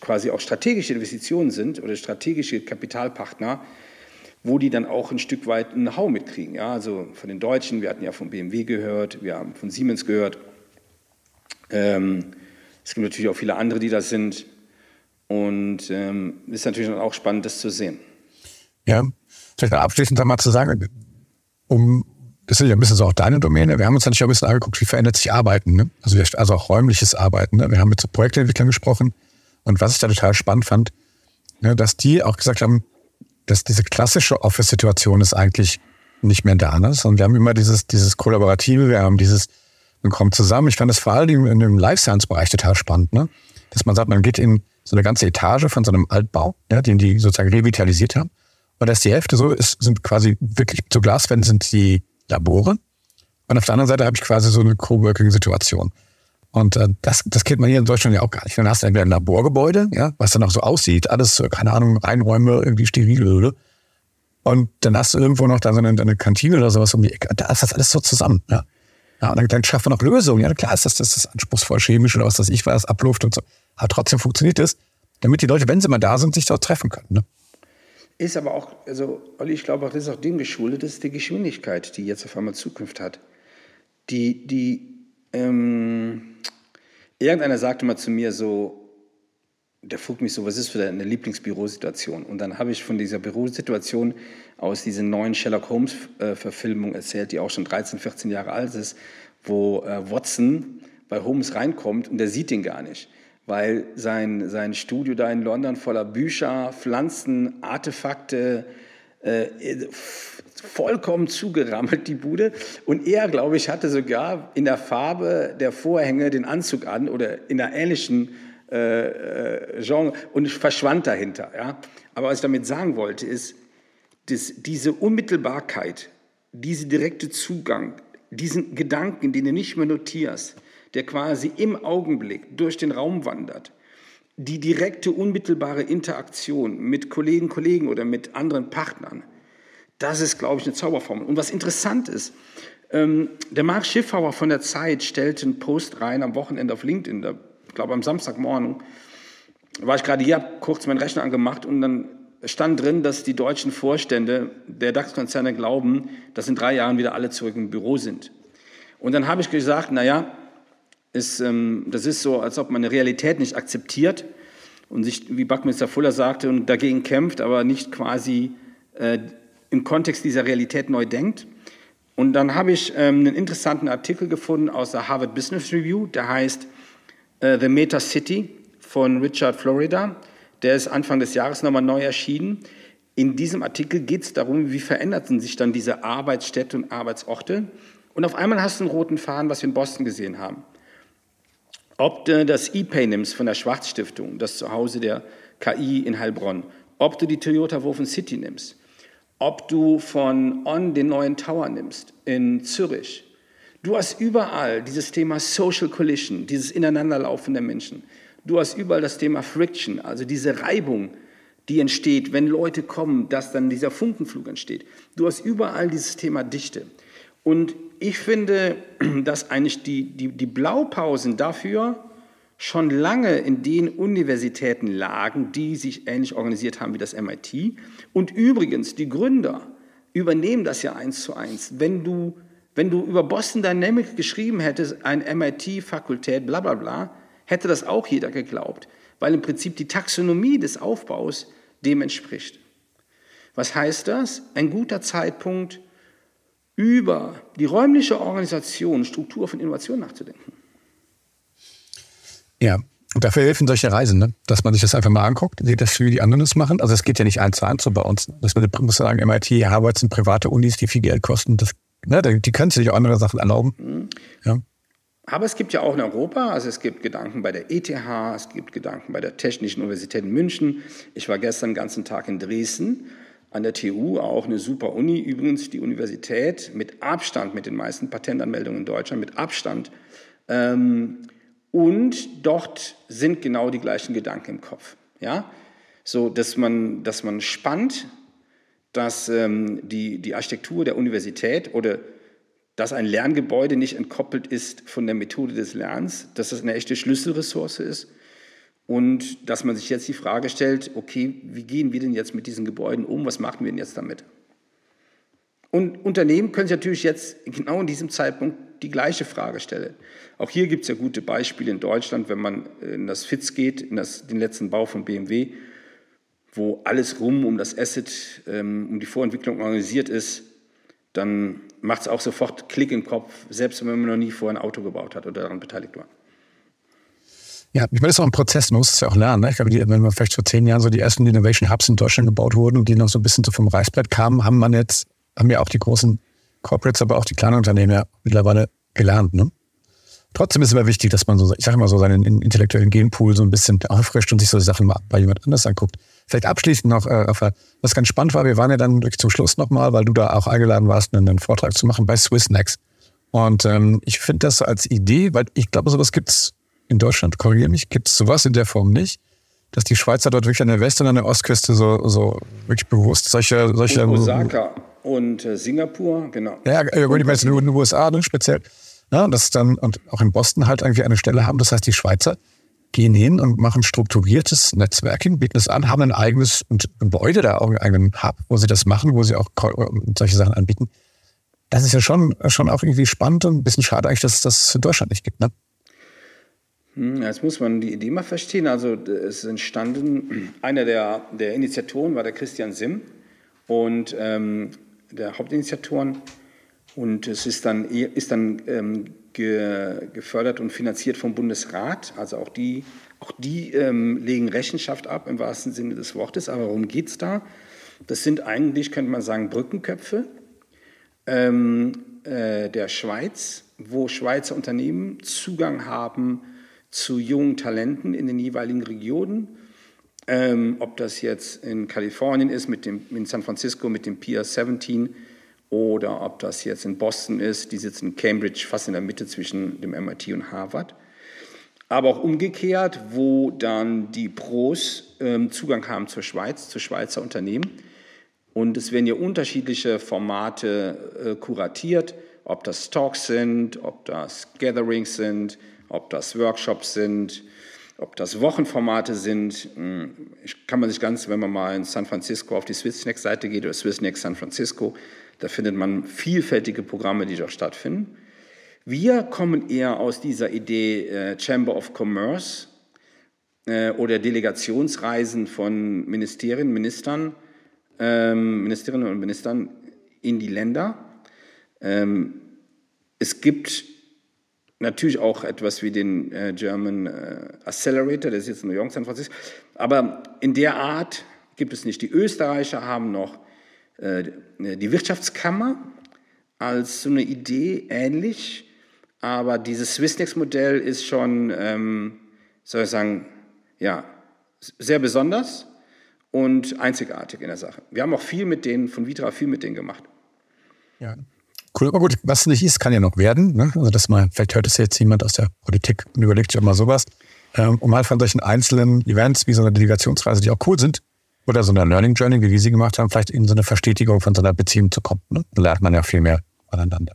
quasi auch strategische Investitionen sind oder strategische Kapitalpartner, wo die dann auch ein Stück weit ein Hau mitkriegen. Ja, also von den Deutschen, wir hatten ja von BMW gehört, wir haben von Siemens gehört. Ähm, es gibt natürlich auch viele andere, die das sind. Und ähm, ist natürlich dann auch spannend, das zu sehen. Ja, vielleicht abschließend einmal zu sagen, um, das ist ja ein bisschen so auch deine Domäne. Wir haben uns natürlich auch ein bisschen angeguckt, wie verändert sich Arbeiten, ne? also, also auch räumliches Arbeiten. Ne? Wir haben mit so Projektentwicklern gesprochen und was ich da total spannend fand, ne, dass die auch gesagt haben, dass diese klassische Office-Situation ist eigentlich nicht mehr da, ne? sondern wir haben immer dieses, dieses Kollaborative, wir haben dieses, man kommt zusammen. Ich fand das vor allem in dem Life Science-Bereich total spannend, ne? dass man sagt, man geht in so eine ganze Etage von so einem Altbau, ja, den die sozusagen revitalisiert haben. Und dass die Hälfte so ist, sind quasi wirklich zu Glaswänden sind die Labore. Und auf der anderen Seite habe ich quasi so eine Coworking-Situation. Und äh, das, das kennt man hier in Deutschland ja auch gar nicht. Dann hast du entweder ein Laborgebäude, ja, was dann auch so aussieht, alles, keine Ahnung, Reinräume, irgendwie steril, oder? Und dann hast du irgendwo noch da so eine, eine Kantine oder sowas um die Ecke. Da ist das alles so zusammen, ja. Ja, und dann, dann schafft man auch Lösungen. Ja, klar ist das, das ist anspruchsvoll chemisch oder was weiß ich was, Abluft und so. Aber trotzdem funktioniert es, damit die Leute, wenn sie mal da sind, sich dort treffen können. Ne? Ist aber auch, also Olli, ich glaube auch, das ist auch dem geschuldet, das ist die Geschwindigkeit, die jetzt auf einmal Zukunft hat. Die, die, ähm, irgendeiner sagte mal zu mir so, der fragt mich so, was ist für deine Lieblingsbürosituation? Und dann habe ich von dieser Bürosituation aus dieser neuen Sherlock Holmes-Verfilmung erzählt, die auch schon 13, 14 Jahre alt ist, wo äh, Watson bei Holmes reinkommt und der sieht ihn gar nicht, weil sein, sein Studio da in London voller Bücher, Pflanzen, Artefakte, äh, vollkommen zugerammelt, die Bude. Und er, glaube ich, hatte sogar in der Farbe der Vorhänge den Anzug an oder in einer ähnlichen äh, äh, Genre und verschwand dahinter. Ja? Aber was ich damit sagen wollte, ist, dass diese Unmittelbarkeit, dieser direkte Zugang, diesen Gedanken, den du nicht mehr notierst, der quasi im Augenblick durch den Raum wandert, die direkte, unmittelbare Interaktion mit Kollegen, Kollegen oder mit anderen Partnern, das ist, glaube ich, eine Zauberformel. Und was interessant ist, ähm, der Marc Schiffauer von der Zeit stellte einen Post rein am Wochenende auf LinkedIn, da, ich glaube am Samstagmorgen, war ich gerade hier, habe kurz meinen Rechner angemacht und dann stand drin, dass die deutschen Vorstände der DAX-Konzerne glauben, dass in drei Jahren wieder alle zurück im Büro sind. Und dann habe ich gesagt, naja, ist, ähm, das ist so, als ob man eine Realität nicht akzeptiert und sich, wie Buckminster Fuller sagte, und dagegen kämpft, aber nicht quasi äh, im Kontext dieser Realität neu denkt. Und dann habe ich ähm, einen interessanten Artikel gefunden aus der Harvard Business Review, der heißt äh, The Meta City von Richard Florida. Der ist Anfang des Jahres nochmal neu erschienen. In diesem Artikel geht es darum, wie veränderten sich dann diese Arbeitsstädte und Arbeitsorte. Und auf einmal hast du einen roten Faden, was wir in Boston gesehen haben. Ob du das E-Pay nimmst von der Schwarz Stiftung, das Zuhause der KI in Heilbronn, ob du die Toyota Wofen City nimmst, ob du von On den neuen Tower nimmst in Zürich. Du hast überall dieses Thema Social Collision, dieses Ineinanderlaufen der Menschen. Du hast überall das Thema Friction, also diese Reibung, die entsteht, wenn Leute kommen, dass dann dieser Funkenflug entsteht. Du hast überall dieses Thema Dichte. Und ich finde, dass eigentlich die, die, die Blaupausen dafür schon lange in den Universitäten lagen, die sich ähnlich organisiert haben wie das MIT. Und übrigens, die Gründer übernehmen das ja eins zu eins. Wenn du, wenn du über Boston Dynamics geschrieben hättest, ein MIT-Fakultät, bla bla bla, hätte das auch jeder geglaubt, weil im Prinzip die Taxonomie des Aufbaus dem entspricht. Was heißt das? Ein guter Zeitpunkt, über die räumliche Organisation, Struktur von Innovation nachzudenken. Ja, Und dafür helfen solche Reisen, ne? dass man sich das einfach mal anguckt, sieht das, wie die anderen das machen. Also es geht ja nicht eins zu eins so bei uns. Das muss sagen, MIT, Harvard sind private Unis, die viel Geld kosten. Das, ne, die können sich auch andere Sachen erlauben. Mhm. Ja. Aber es gibt ja auch in Europa, also es gibt Gedanken bei der ETH, es gibt Gedanken bei der Technischen Universität in München. Ich war gestern den ganzen Tag in Dresden an der TU, auch eine super Uni, übrigens die Universität mit Abstand, mit den meisten Patentanmeldungen in Deutschland, mit Abstand. Ähm, und dort sind genau die gleichen Gedanken im Kopf. Ja? So, dass man, dass man spannt, dass ähm, die, die Architektur der Universität oder dass ein Lerngebäude nicht entkoppelt ist von der Methode des Lernens, dass das eine echte Schlüsselressource ist und dass man sich jetzt die Frage stellt, okay, wie gehen wir denn jetzt mit diesen Gebäuden um, was machen wir denn jetzt damit? Und Unternehmen können sich natürlich jetzt genau in diesem Zeitpunkt die gleiche Frage stellen. Auch hier gibt es ja gute Beispiele in Deutschland, wenn man in das FITS geht, in das, den letzten Bau von BMW, wo alles rum um das Asset, ähm, um die Vorentwicklung organisiert ist, dann macht es auch sofort Klick im Kopf, selbst wenn man noch nie vorher ein Auto gebaut hat oder daran beteiligt war. Ja, ich meine, das ist auch ein Prozess, man muss es ja auch lernen. Ne? Ich glaube, die, wenn man vielleicht vor zehn Jahren so die ersten Innovation Hubs in Deutschland gebaut wurden und die noch so ein bisschen so vom Reißbrett kamen, haben man jetzt, haben ja auch die großen Corporates, aber auch die kleinen Unternehmen ja mittlerweile gelernt. Ne? Trotzdem ist es immer wichtig, dass man so, ich sage mal so, seinen intellektuellen Genpool so ein bisschen auffrischt und sich so Sachen mal bei jemand anders anguckt. Vielleicht abschließend noch, äh, was ganz spannend war, wir waren ja dann durch zum Schluss nochmal, weil du da auch eingeladen warst, einen Vortrag zu machen bei Swissnex. Und ähm, ich finde das als Idee, weil ich glaube, sowas gibt's in Deutschland, korrigiere mich, gibt es sowas in der Form nicht, dass die Schweizer dort wirklich an der West- und an der Ostküste so, so wirklich bewusst solche... solche und Osaka und äh, Singapur, genau. Ja, ja gut, ich meine nur in den USA ne, speziell. Ja, das dann, und auch in Boston halt irgendwie eine Stelle haben. Das heißt, die Schweizer gehen hin und machen strukturiertes Netzwerking, bieten es an, haben ein eigenes Gebäude, da auch einen eigenen Hub, wo sie das machen, wo sie auch solche Sachen anbieten. Das ist ja schon, schon auch irgendwie spannend und ein bisschen schade eigentlich, dass es das in Deutschland nicht gibt. Ne? Hm, jetzt muss man die Idee mal verstehen. Also es ist entstanden, einer der, der Initiatoren war der Christian Simm und ähm, der Hauptinitiatoren. Und es ist dann, ist dann ähm, ge, gefördert und finanziert vom Bundesrat. Also auch die, auch die ähm, legen Rechenschaft ab im wahrsten Sinne des Wortes. Aber worum geht es da? Das sind eigentlich, könnte man sagen, Brückenköpfe ähm, äh, der Schweiz, wo Schweizer Unternehmen Zugang haben zu jungen Talenten in den jeweiligen Regionen. Ähm, ob das jetzt in Kalifornien ist, mit dem, in San Francisco mit dem Pier 17 oder ob das jetzt in Boston ist, die sitzen in Cambridge, fast in der Mitte zwischen dem MIT und Harvard. Aber auch umgekehrt, wo dann die Pros ähm, Zugang haben zur Schweiz, zu Schweizer Unternehmen. Und es werden ja unterschiedliche Formate äh, kuratiert, ob das Talks sind, ob das Gatherings sind, ob das Workshops sind, ob das Wochenformate sind. Hm, kann man sich ganz, wenn man mal in San Francisco auf die SwissNext-Seite geht oder SwissNext San Francisco, da findet man vielfältige Programme, die dort stattfinden. Wir kommen eher aus dieser Idee äh, Chamber of Commerce äh, oder Delegationsreisen von Ministerien, Ministern, ähm, Ministerinnen und Ministern in die Länder. Ähm, es gibt natürlich auch etwas wie den äh, German äh, Accelerator, der ist jetzt in New York, San Francisco. Aber in der Art gibt es nicht. Die Österreicher haben noch äh, die Wirtschaftskammer als so eine Idee ähnlich, aber dieses Swissnex-Modell ist schon, ähm, soll ich sagen, ja, sehr besonders und einzigartig in der Sache. Wir haben auch viel mit denen, von Vitra viel mit denen gemacht. Ja, Cool, aber gut, was nicht ist, kann ja noch werden. Ne? Also das mal, vielleicht hört es jetzt jemand aus der Politik und überlegt sich auch mal sowas. Ähm, um mal von solchen einzelnen Events wie so eine Delegationsreise, die auch cool sind, oder so eine Learning Journey, wie wir sie gemacht haben, vielleicht in so eine Verstetigung von so einer Beziehung zu kommen. Ne? Da lernt man ja viel mehr voneinander.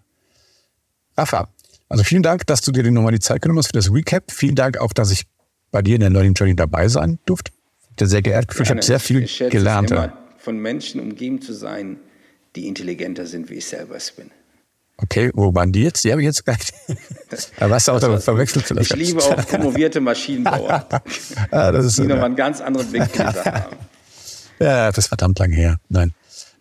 Rafa, also vielen Dank, dass du dir nochmal die Zeit genommen hast für das Recap. Vielen Dank auch, dass ich bei dir in der Learning Journey dabei sein durfte. Ich sehr geehrt gefühlt. Ich habe sehr viel gelernt. Immer, von Menschen umgeben zu sein, die intelligenter sind, wie ich selber es bin. Okay, wo waren die jetzt? Die habe ich jetzt gleich. Aber was auch da verwechselt vielleicht. Ich liebe auch promovierte Maschinenbauer. ah, das ist die so, nochmal einen ganz anderen Blick haben. Ja, das ist verdammt lang her. Nein.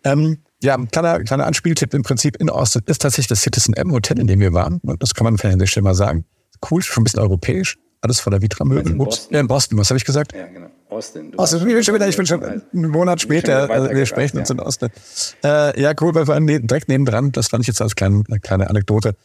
Ähm, ja, ein kleiner, kleiner Anspieltipp im Prinzip in Austin ist tatsächlich das Citizen M Hotel, in dem wir waren. Und das kann man vielleicht an der Stelle mal sagen. Cool, schon ein bisschen europäisch. alles voller Vitra-Möbel. in Boston? Ja, in Boston, was habe ich gesagt? Ja, genau. Austin. Austin, ich bin schon wieder, ich bin schon einen Monat später, also wir sprechen uns ja. in Austin. Äh, ja, cool, wir waren ne- direkt nebendran, das fand ich jetzt als kleine, eine kleine Anekdote.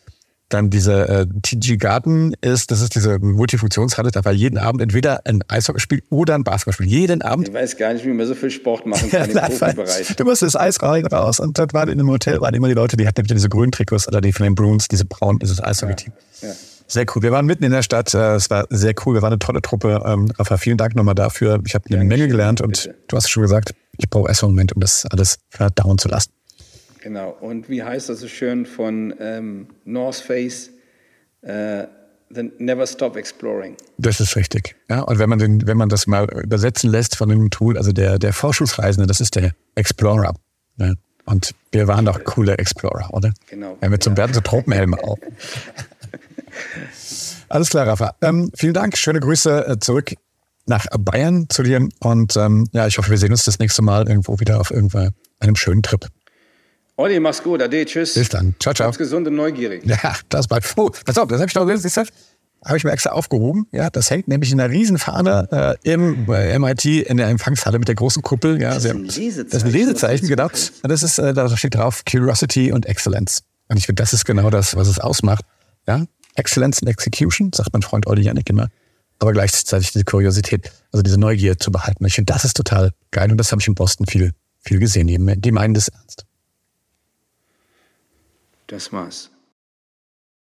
Dann diese äh, TG Garden ist, das ist diese Multifunktionshalle, da war jeden Abend entweder ein Eishockeyspiel oder ein Basketballspiel. Jeden Abend. Ich weiß gar nicht, wie man so viel Sport machen kann im Profibereich. du musst das Eis rein raus. Und dort waren in dem Hotel waren immer die Leute, die hatten diese grünen Trikots oder die von den Bruins, diese braunen, dieses Eishockey-Team. Ja. Sehr cool. Wir waren mitten in der Stadt. äh, Es war sehr cool. Wir waren eine tolle Truppe. Ähm, Rafa, vielen Dank nochmal dafür. Ich habe eine Menge gelernt und bitte. du hast schon gesagt, ich brauche erst einen Moment, um das alles verdauen zu lassen. Genau. Und wie heißt das so schön von ähm, North Face? Äh, the Never Stop Exploring. Das ist richtig. Ja, und wenn man, den, wenn man das mal übersetzen lässt von dem Tool, also der, der Vorschussreisende, das ist der Explorer. Ja. Und wir waren doch coole Explorer, oder? Genau. Ja, mit so einem Ja. Tropenhelm auf. Alles klar, Rafa. Ähm, vielen Dank. Schöne Grüße äh, zurück nach Bayern zu dir. Und ähm, ja, ich hoffe, wir sehen uns das nächste Mal irgendwo wieder auf irgendeinem einem schönen Trip. Olli, mach's gut. Ade, tschüss. Bis dann. Ciao, ciao. Bleib's gesund und neugierig. Ja, das war. Oh, pass auf, das habe ich noch siehst du? Habe ich mir extra aufgehoben. Ja, das hängt nämlich in einer Riesenfahne äh, im äh, MIT in der Empfangshalle mit der großen Kuppel. Ja, Das ist ein Lesezeichen. Das ist ein Lesezeichen, genau. Und das ist, äh, da steht drauf Curiosity und Excellence. Und ich finde, das ist genau das, was es ausmacht. Ja, Excellence in Execution, sagt mein Freund Olli Janik immer. Aber gleichzeitig diese Kuriosität, also diese Neugier zu behalten. Ich finde, das ist total geil. Und das habe ich in Boston viel, viel gesehen. Die, die meinen das ernst. Das war's.